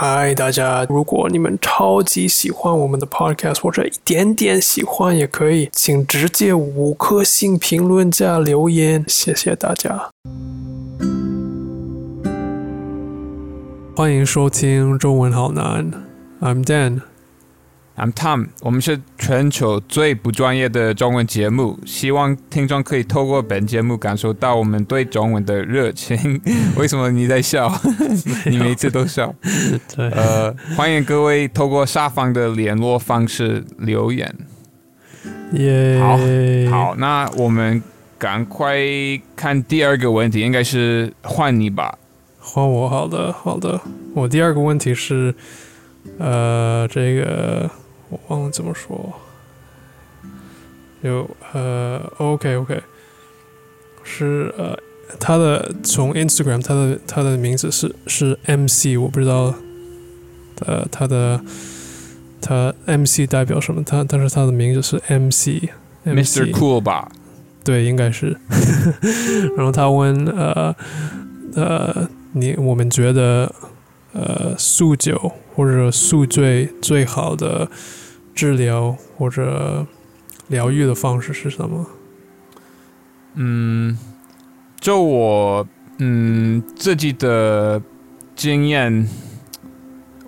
嗨，大家！如果你们超级喜欢我们的 podcast，或者一点点喜欢也可以，请直接五颗星评论加留言，谢谢大家。欢迎收听中文好难，I'm Dan。I'm Tom，我们是全球最不专业的中文节目，希望听众可以透过本节目感受到我们对中文的热情。为什么你在笑？你每次都笑。对，呃，欢迎各位透过下方的联络方式留言。耶、好，那我们赶快看第二个问题，应该是换你吧。换我，好的，好的。我第二个问题是，呃，这个我忘了怎么说。有呃，OK OK，是呃，他的从 Instagram 他的他的名字是是 MC，我不知道，呃，他的他 MC 代表什么？他但是他的名字是 MC。Mr. Cool 吧，对，应该是。然后他问呃呃，你我们觉得呃速酒或者宿醉最好的治疗或者疗愈的方式是什么？嗯，就我嗯自己的经验，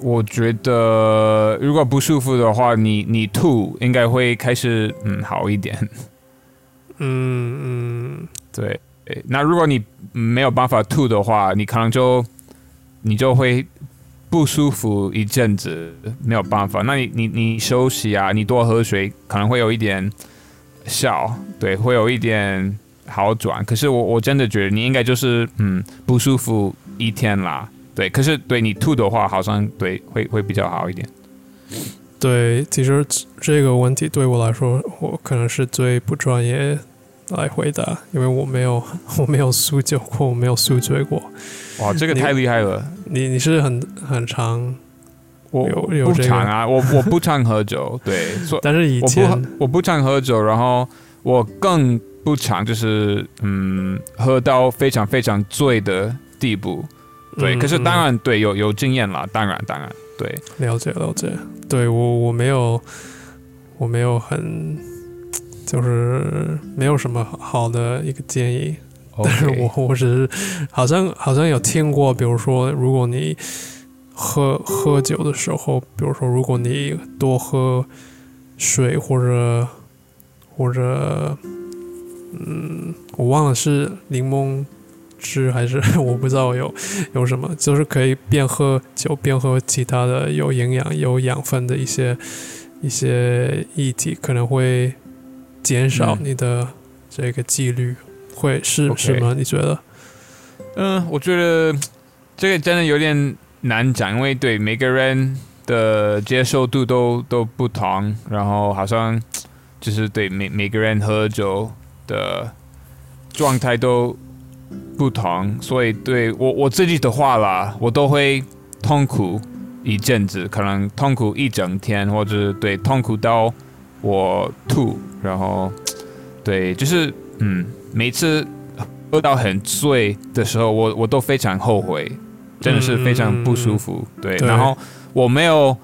我觉得如果不舒服的话，你你吐应该会开始嗯好一点。嗯嗯，对，那如果你没有办法吐的话，你可能就你就会不舒服一阵子，没有办法。那你你你休息啊，你多喝水，可能会有一点效，对，会有一点好转。可是我我真的觉得你应该就是嗯不舒服一天啦，对。可是对你吐的话，好像对会会比较好一点。对，其实这个问题对我来说，我可能是最不专业来回答，因为我没有 我没有输酒过，我没有宿醉过。哇，这个太厉害了！你你是很很常，我有有这个不常啊，我我不常喝酒，对，但是以我不前我不常喝酒，然后我更不常就是嗯喝到非常非常醉的地步。对，嗯可是当嗯然对有有经验了，当然当然对，了解了解，对我我没有我没有很就是没有什么好的一个建议，但是我我只是好像好像有听过，比如说如果你喝喝酒的时候，比如说如果你多喝水或者或者嗯，我忘了是柠檬汁还是 我不知道有有什么，就是可以边喝酒边喝其他的有营养有养分的一些一些液体，可能会减少嗯你的这个几率。会是是吗？你觉得？嗯，我觉得这个真的有点难讲，因为对每个人的接受度都都不同，然后好像就是对每每个人喝酒的状态都不同，所以对我我自己的话啦，我都会痛苦一阵子，可能痛苦一整天，或者对痛苦到我吐，然后对，就是嗯，每次喝到很醉的时候，我我都非常后悔，真的是非常不舒服。对，对然后我没有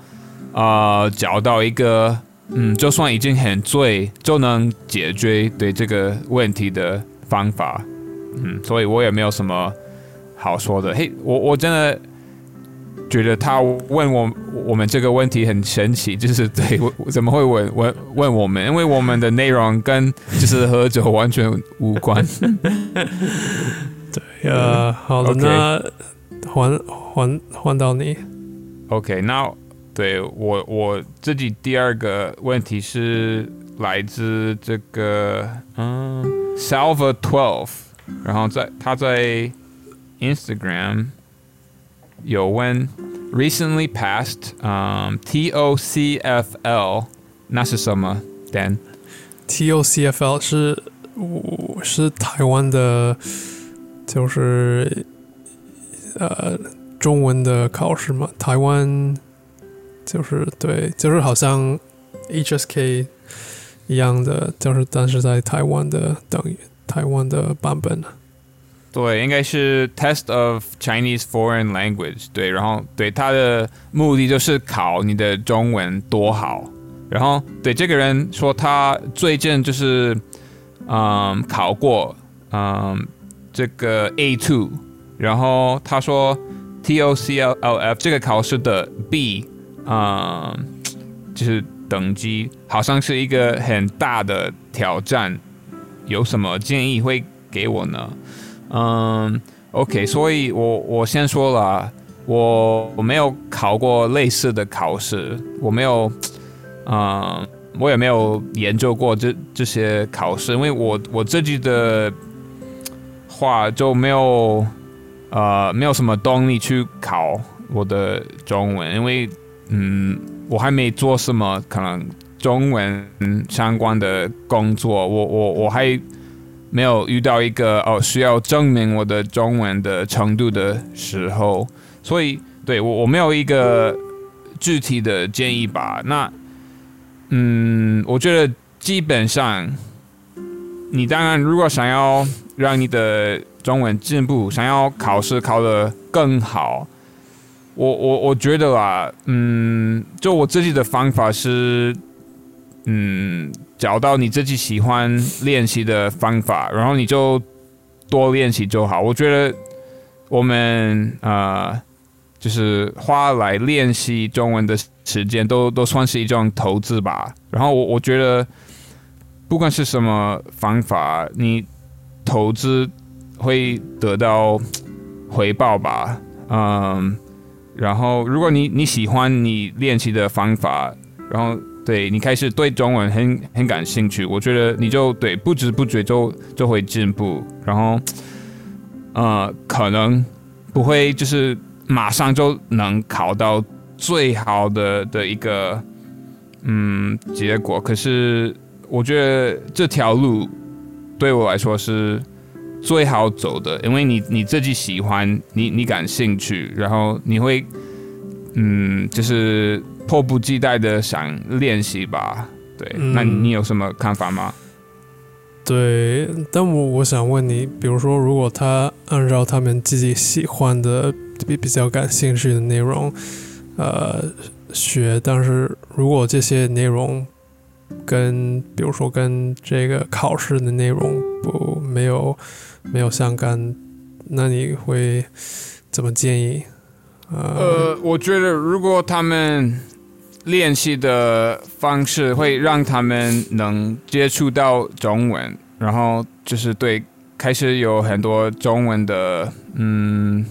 呃找到一个嗯，就算已经很醉就能解决对这个问题的方法。嗯，所以我也没有什么好说的。嘿，我我真的觉得他问我我们这个问题很神奇，就是对怎么会问问问我们？因为我们的内容跟就是喝酒完全无关。呃，好的那换换换到你。OK，那对我我自己第二个问题是来自这个嗯 Salva Twelve，然后在他在 Instagram 有问 recently passed 嗯 TOCFL 那是什么？Dan TOCFL 是我是台湾的，就是呃中文的考试嘛，台湾就是对，就是好像 HSK 一样的，就是但是在台湾的等于台湾的版本。对，应该是 Test of Chinese Foreign Language。对，然后对它的目的就是考你的中文多好。然后对这个人说他最近就是嗯考过嗯这个 A two，然后他说 T O C L L F 这个考试的 B 嗯就是等级好像是一个很大的挑战。有什么建议会给我呢？嗯，OK，所以我我先说了，我我没有考过类似的考试，我没有，嗯，我也没有研究过这这些考试，因为我我自己的话就没有，呃，没有什么动力去考我的中文，因为嗯，我还没做什么可能中文相关的工作，我我我还。没有遇到一个哦需要证明我的中文的程度的时候，所以对我我没有一个具体的建议吧。那嗯，我觉得基本上，你当然如果想要让你的中文进步，想要考试考得更好，我我我觉得啊，嗯，就我自己的方法是，嗯。找到你自己喜欢练习的方法，然后你就多练习就好。我觉得我们呃，就是花来练习中文的时间，都都算是一种投资吧。然后我我觉得，不管是什么方法，你投资会得到回报吧。嗯，然后如果你你喜欢你练习的方法，然后。对你开始对中文很很感兴趣，我觉得你就对不知不觉就就会进步，然后呃可能不会就是马上就能考到最好的的一个嗯结果，可是我觉得这条路对我来说是最好走的，因为你你自己喜欢，你你感兴趣，然后你会嗯就是。迫不及待的想练习吧，对，那你有什么看法吗？对，但我我想问你，比如说，如果他按照他们自己喜欢的、比比较感兴趣的内容，呃，学，但是如果这些内容跟，比如说跟这个考试的内容不没有没有相干，那你会怎么建议？呃，我觉得如果他们练习的方式会让他们能接触到中文，然后就是对开始有很多中文的嗯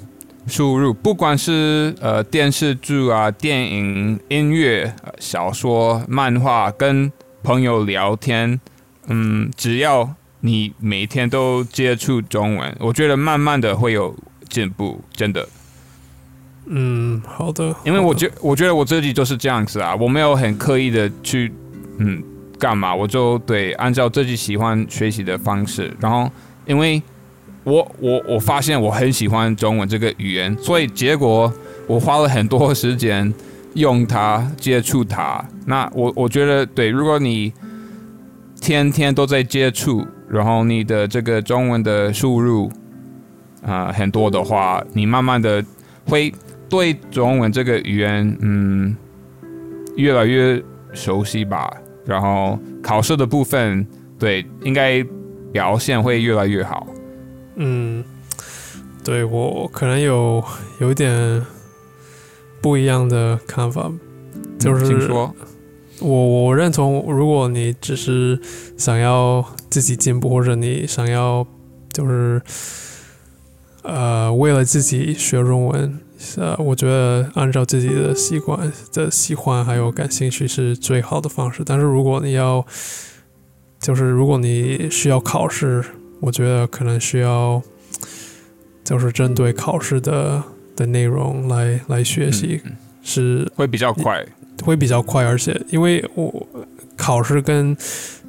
输入，不管是呃电视剧啊、电影、音乐、小说、漫画，跟朋友聊天，嗯，只要你每天都接触中文，我觉得慢慢的会有进步，真的。嗯，好的。因为我觉我觉得我自己就是这样子啊，我没有很刻意的去嗯干嘛，我就得按照自己喜欢学习的方式。然后，因为我我我发现我很喜欢中文这个语言，所以结果我花了很多时间用它接触它。那我我觉得对，如果你天天都在接触，然后你的这个中文的输入啊很多的话，你慢慢的会。对中文这个语言，嗯，越来越熟悉吧。然后考试的部分，对，应该表现会越来越好。嗯，对我可能有有一点不一样的看法，就是说，我我认同，如果你只是想要自己进步，或者你想要就是呃为了自己学中文。呃，我觉得按照自己的习惯的喜欢还有感兴趣是最好的方式。但是如果你要，就是如果你需要考试，我觉得可能需要，就是针对考试的的内容来来学习，是会比较快，会比较快。而且因为我考试跟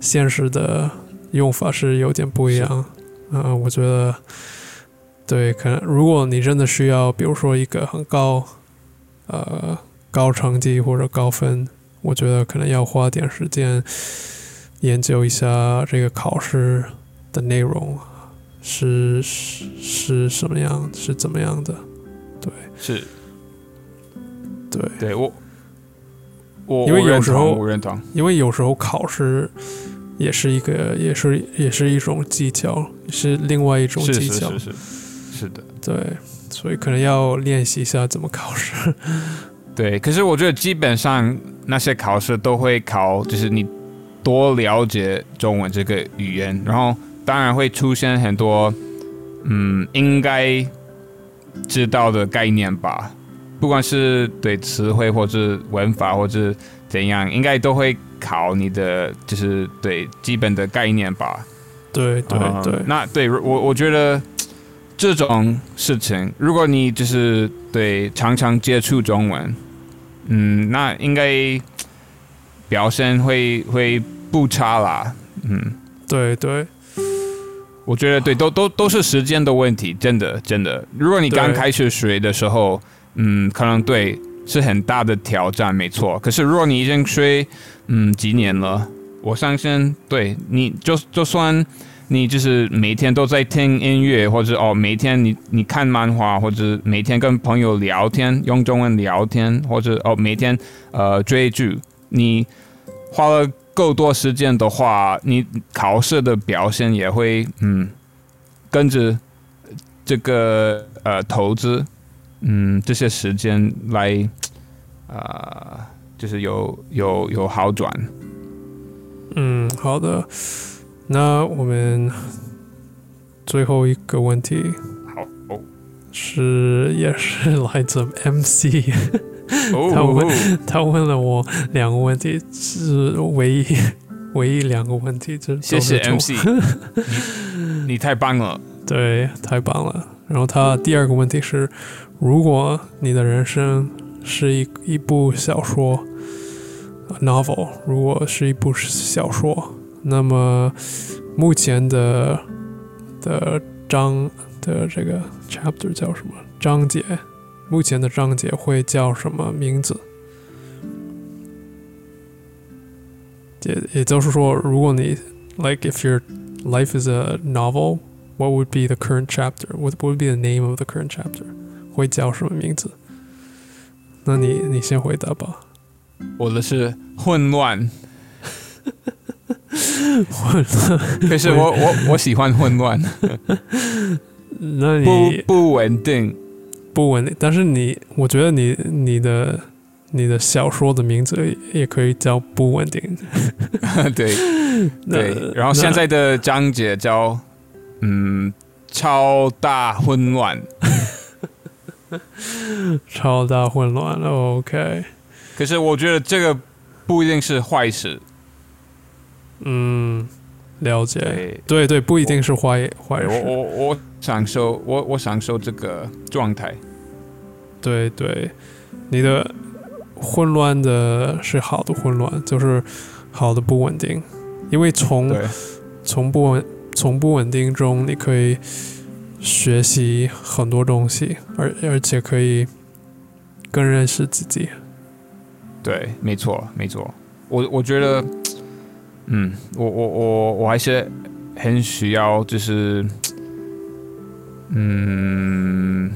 现实的用法是有点不一样，呃，我觉得。对，可能如果你真的需要，比如说一个很高，呃，高成绩或者高分，我觉得可能要花点时间研究一下这个考试的内容，是是是什么样，是怎么样的？对是对，对我，我因为有时候我认同，因为有时候考试也是一个，也是也是一种技巧，是另外一种技巧。是是是是的，对，所以可能要练习一下怎么考试。对。可是我觉得基本上那些考试都会考，就是你多了解中文这个语言，然后当然会出现很多嗯应该知道的概念吧，不管是对词汇或者文法或者怎样，应该都会考你的就是对基本的概念吧。对对嗯对，那对我我觉得这种事情，如果你就是对常常接触中文，嗯，那应该表现会会不差啦。嗯，对对我觉得对，都都都是时间的问题，真的真的。如果你刚开始学的时候，嗯，可能对是很大的挑战，没错。可是如果你已经学嗯几年了，我相信对你就就算你就是每天都在听音乐，或者哦每天你你看漫画，或者每天跟朋友聊天用中文聊天，或者哦每天呃追剧，你花了够多时间的话，你考试的表现也会嗯跟着这个呃投资嗯这些时间来呃就是有有有好转。嗯，好的。那我们最后一个问题好哦是，也是来自 MC，他哦问他问了我两个问题，是唯一唯一两个问题，这谢谢都 MC，你你太棒了。对，太棒了。然后他第二个问题是，如果你的人生是一一部小说呃，novel，如果是一部小说，那么目前的的章的这个 chapter 叫什么？章节，目前的章节会叫什么名字？也也就是说，如果你 like if your life is a novel, what would be the current chapter? What would be the name of the current chapter? 会叫什么名字？那你你先回答吧。我的是混乱，混 乱可是我我我喜欢混乱，那不你不稳定。不稳定，但是你，我觉得你你的你的小说的名字也可以叫不稳定。对对，然后现在的章节叫嗯超大混乱，超大混乱了。OK，可是我觉得这个不一定是坏事。嗯，了解。对，对对，不一定是坏坏对我事。我我享受我我享受这个状态。对对，你的混乱的是好的混乱，就是好的不稳定，因为从从不稳从不稳定中，你可以学习很多东西，而而且可以更认识自己。对，没错没错。我我觉得，嗯，我我我我还是很需要，就是嗯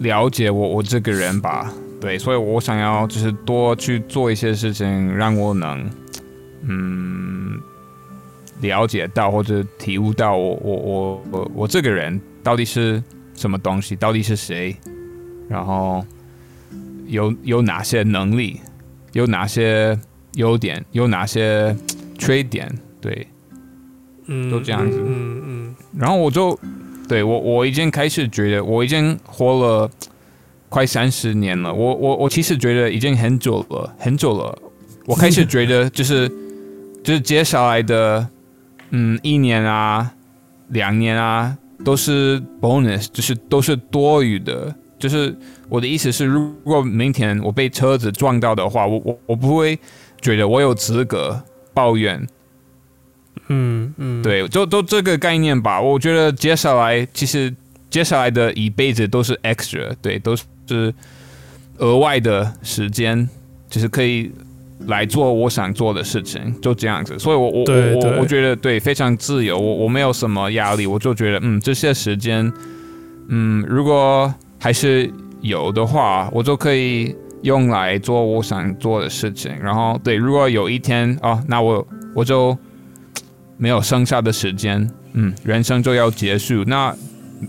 了解我我这个人吧。对，所以我想要就是多去做一些事情，让我能嗯了解到或者体悟到我我我我我这个人到底是什么东西，到底是谁，然后有有哪些能力，有哪些优点，有哪些缺点，对。嗯，都这样子嗯嗯然后我就对我我已经开始觉得我已经活了快三十年了，我我我其实觉得已经很久了，很久了。我开始觉得就是 就是接下来的嗯一年啊两年啊都是 bonus，就是都是多余的。就是我的意思是，如果明天我被车子撞到的话，我我我不会觉得我有资格抱怨。嗯嗯，对，就都这个概念吧。我觉得接下来其实接下来的一辈子都是 extra，对，都是额外的时间，就是可以来做我想做的事情，就这样子。所以我我我我觉得对非常自由，我我没有什么压力，我就觉得嗯这些时间，嗯如果还是有的话，我就可以用来做我想做的事情。然后对，如果有一天哦，那我我就没有剩下的时间，嗯，人生就要结束，那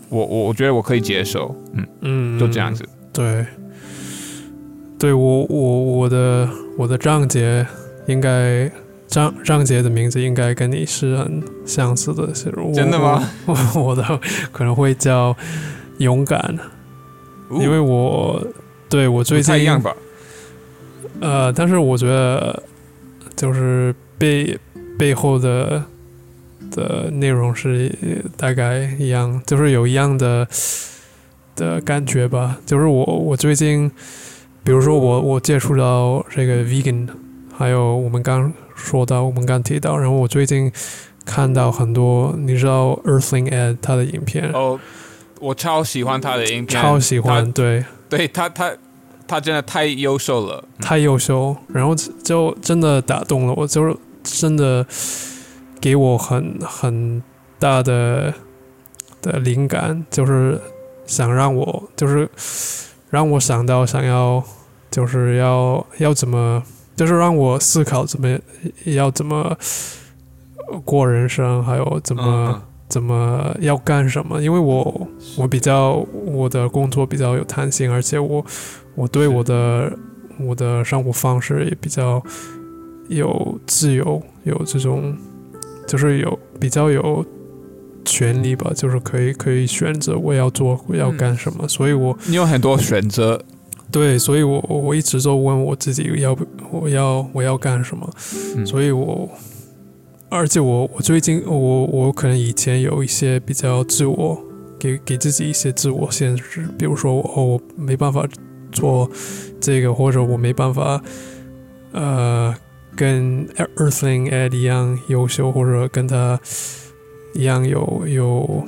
我我我觉得我可以接受，嗯，嗯，就这样子。对，对我我我的我的章节应该张张杰的名字应该跟你是很相似的，是我真的吗？我我我的可能会叫勇敢，因为我对我最近不太一样吧？呃，但是我觉得就是背背后的的内容是大概一样，就是有一样的的感觉吧。就是我我最近，比如说我我接触到这个 vegan，还有我们刚说到，我们刚提到，然后我最近看到很多，你知道 Earthling Ed 他的影片，哦，我超喜欢他的影片，超喜欢，对。对他他他真的太优秀了，太优秀，然后就真的打动了我，就是真的给我很很大的的灵感，就是想让我就是让我想到想要就是要要怎么，就是让我思考怎么要怎么过人生，还有怎么。嗯怎么要干什么？因为我我比较我的工作比较有弹性，而且我我对我的我的生活方式也比较有自由，有这种就是有比较有权利吧，就是可以可以选择我要做我要干什么，所以我你有很多选择，对，所以我我一直都问我自己要不我要我要干什么，嗯。所以我而且我我最近我我可能以前有一些比较自我给给自己一些自我限制，比如说我哦我没办法做这个，或者我没办法呃跟 Earthling Ed 一样优秀，或者跟他一样有有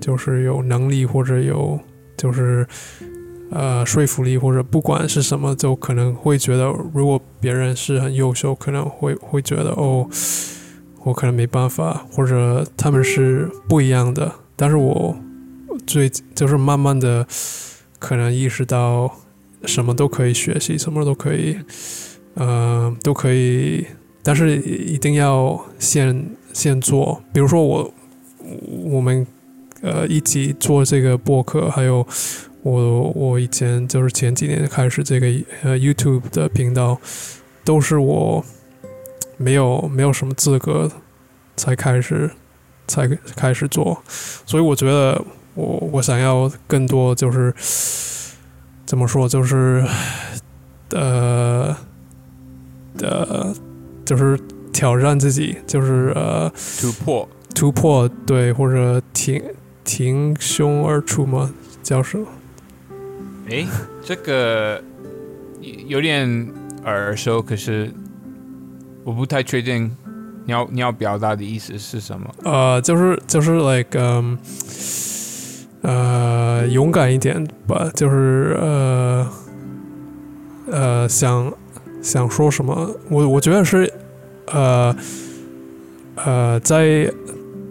就是有能力或者有就是。呃，说服力或者不管是什么，就可能会觉得，如果别人是很优秀，可能会会觉得哦，我可能没办法，或者他们是不一样的。但是我最就是慢慢的可能意识到，什么都可以学习，什么都可以，呃，都可以，但是一定要先先做。比如说我我们呃一起做这个播客，还有。我我以前就是前几年开始这个呃 YouTube 的频道，都是我没有没有什么资格才开始才开始做，所以我觉得我我想要更多就是怎么说就是呃呃就是挑战自己，就是呃突破突破对或者挺挺胸而出吗？叫什么？诶，这个有点耳熟，可是我不太确定你要你要表达的意思是什么。呃，就是就是 like 嗯、呃勇敢一点吧，就是呃呃想想说什么，我我觉得是呃呃在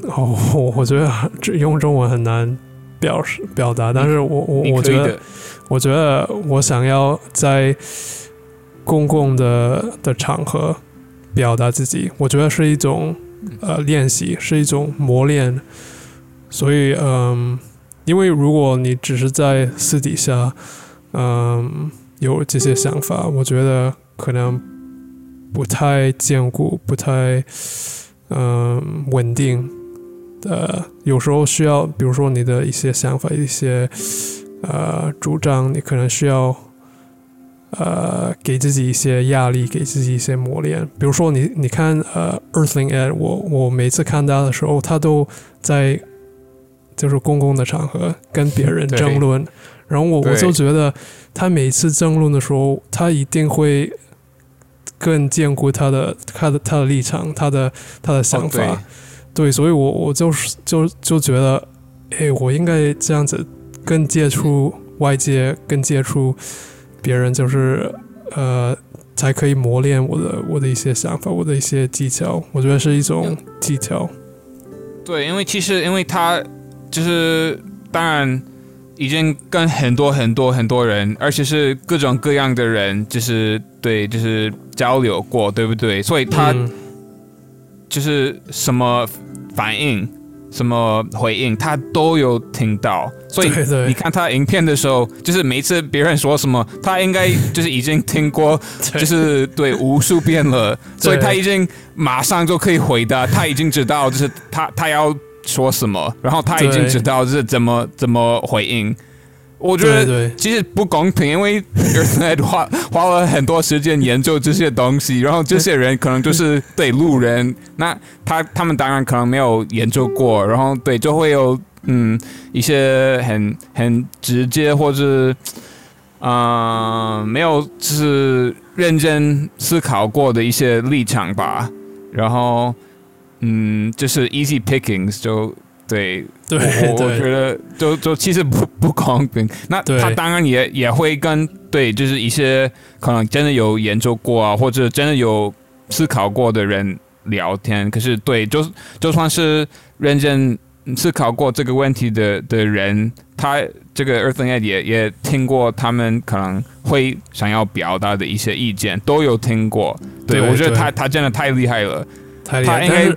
哦，我觉得这用中文很难表示表达，但是我我我觉得。我觉得我想要在公共的的场合表达自己，我觉得是一种呃练习，是一种磨练。所以，嗯，因为如果你只是在私底下，嗯，有这些想法，我觉得可能不太坚固，不太嗯稳定。呃，有时候需要，比如说你的一些想法，一些。呃，主张你可能需要呃给自己一些压力，给自己一些磨练。比如说你你看呃，Earthling Ed，我我每次看他的时候，他都在就是公共的场合跟别人争论，然后我我就觉得他每次争论的时候，他一定会更兼顾他的他的他的立场，他的他的想法。哦对，所以我我就是就就觉得，哎，我应该这样子更接触外界，更接触别人，就是呃，才可以磨练我的我的一些想法，我的一些技巧。我觉得是一种技巧。对，因为其实因为他就是当然已经跟很多很多很多人，而且是各种各样的人，就是对，就是交流过，对不对？所以他就是什么反应。什么回应他都有听到，所以你看他影片的时候，就是每次别人说什么，他应该就是已经听过，就是对无数遍了，所以他已经马上就可以回答，他已经知道就是他他要说什么，然后他已经知道是怎么怎么回应。我觉得其实不公平，因为 Earthnet 花 花了很多时间研究这些东西，然后这些人可能就是对路人，那他他们当然可能没有研究过，然后对就会有嗯一些很很直接或者啊没有就是认真思考过的一些立场吧，然后嗯就是 easy pickings 就。对，对，我觉得就就其实不不公平。那他当然也也会跟对，就是一些可能真的有研究过啊，或者真的有思考过的人聊天。可是对，就就算是认真思考过这个问题的的人，他这个 Earth Net 也也听过他们可能会想要表达的一些意见，都有听过。对我觉得他他真的太厉害了，太厉害。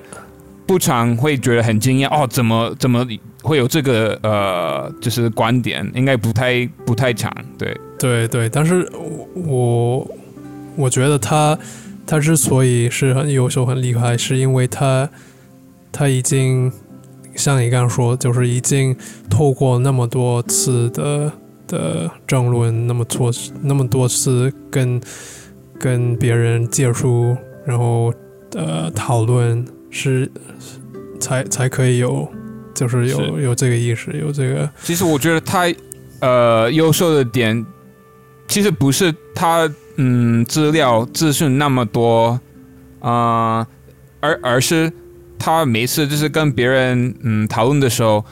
不常会觉得很惊讶哦，怎么怎么会有这个呃，就是观点，应该不太不太长，对对对。但是我我觉得他他之所以是很优秀很厉害，是因为他他已经像你刚刚说，就是已经透过那么多次的的争论，那么多那么多次跟跟别人接触，然后呃讨论。是，才才可以有，就是有有这个意识，有这个。其实我觉得他，呃，优秀的点，其实不是他，嗯，资料资讯那么多，啊，而而是他每次就是跟别人嗯讨论的时候，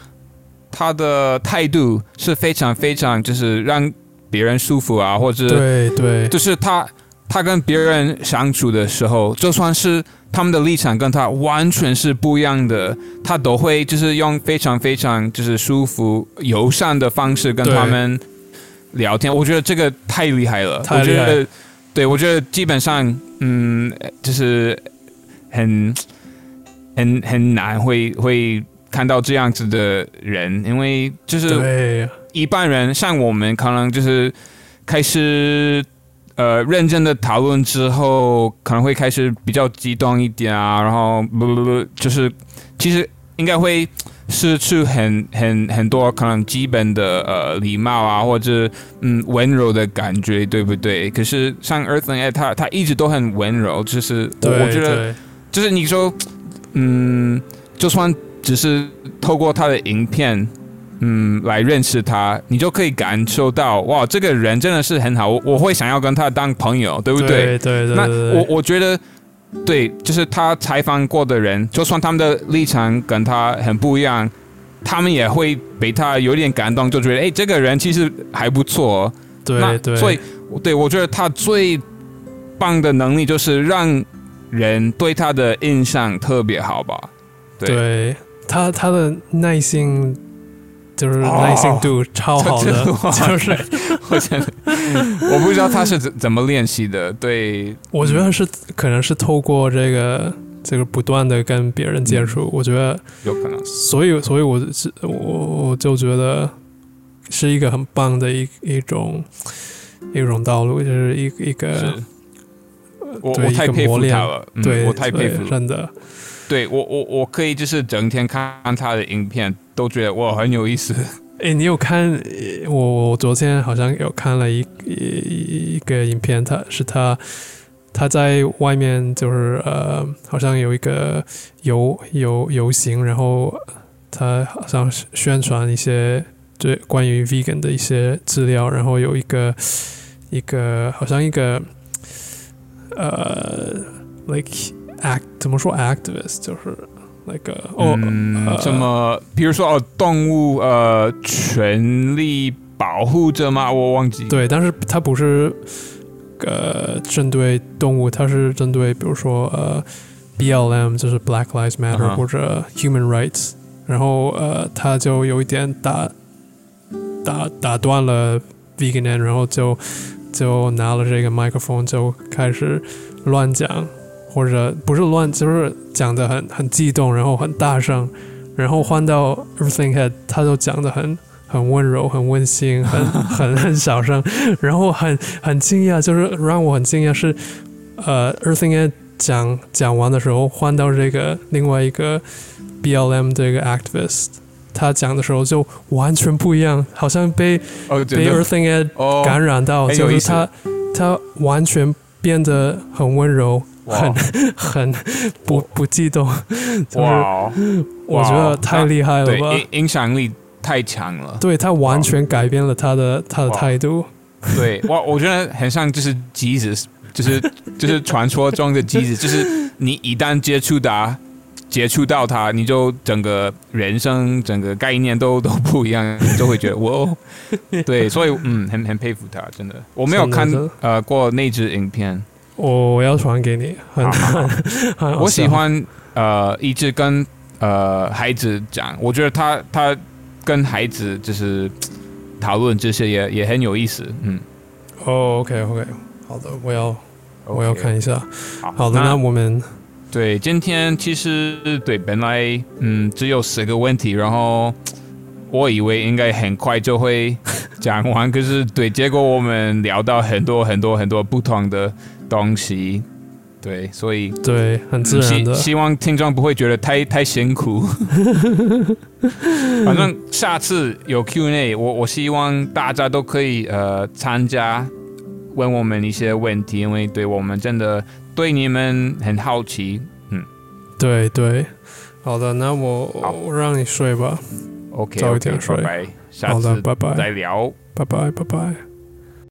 他的态度是非常非常就是让别人舒服啊，或者对对，就是他他跟别人相处的时候，就算是。他们的立场跟他完全是不一样的，他都会就是用非常非常就是舒服友善的方式跟他们聊天。我觉得这个太厉害了，太厉害。对，我觉得基本上，嗯，就是很很很难会会看到这样子的人，因为就是一般人像我们可能就是开始。呃，认真的讨论之后，可能会开始比较激动一点啊，然后不不不，就是其实应该会失去很很很多可能基本的呃礼貌啊，或者嗯温柔的感觉，对不对？可是像 Earth and 他他一直都很温柔，就是我觉得就是你说嗯，就算只是透过他的影片。嗯，来认识他，你就可以感受到哇，这个人真的是很好，我我会想要跟他当朋友，对不对？对对对。那我我觉得，对，就是他采访过的人，就算他们的立场跟他很不一样，他们也会被他有点感动，就觉得哎，这个人其实还不错。对对。所以，对我觉得他最棒的能力就是让人对他的印象特别好吧？对他，他的耐心。就是耐心度超好的，就是我觉得我不知道他是怎怎么练习的。对，我觉得是可能是透过这个这个不断的跟别人接触，我觉得有可能。所以，所以我是我我就觉得是一个很棒的一一种一种道路，就是一一个我我太佩服他了，对我太佩服了，真的。对我我我可以就是整天看他的影片。都觉得哇很有意思。哎，你有看？我我昨天好像有看了一一一个影片，他是他他在外面就是呃，好像有一个游游游行，然后他好像宣传一些对关于 vegan 的一些资料，然后有一个一个好像一个呃，like act 怎么说 activist 就是。那个哦，什么？比如说哦，动物呃，权利保护者吗？我忘记。对，但是它不是呃针对动物，它是针对比如说呃 BLM 就是 Black Lives Matter、或者 Human Rights，然后呃他就有一点打打打断了 Vegan，然后就就拿了这个麦克风就开始乱讲，或者不是乱，就是讲的很很激动，然后很大声，然后换到 Everything Head，他都讲的很很温柔、很温馨、很 很很小声，然后很很惊讶，就是让我很惊讶是，呃，Everything Head 讲讲完的时候，换到这个另外一个 BLM 这个 activist，他讲的时候就完全不一样，好像被被 Everything Head 哦，感染到，就是他他完全变得很温柔，哇很很不不激动，就是哇哦，我觉得太厉害了？影影响力太强了。对他完全改变了他的他的态度。对，我我觉得很像就是 Jesus，就是就是传说中的 Jesus，就是你一旦接触到，接触到他，你就整个人生整个概念都 都不一样，就会觉得 哇哦，对，所以嗯，很很佩服他，真的。我没有看呃过那支影片，我我要传给你，很好 我喜欢呃一直跟呃孩子讲，我觉得他他跟孩子就是讨论这些也也很有意思，嗯。哦，OK OK，好的，我要我要看一下。好好的，那我们对，今天其实对本来嗯只有十个问题，然后我以为应该很快就会讲完，可是对，结果我们聊到很多很多很多不同的东西，对，所以对很自然的，希希望听众不会觉得太太辛苦。反正下次有 Q&A，我我希望大家都可以呃参加，问我们一些问题，因为对我们真的对你们很好奇。嗯对对。好的，那我我让你睡吧。OK，早一点睡拜拜，下好的，次拜拜，再聊。拜拜，拜拜。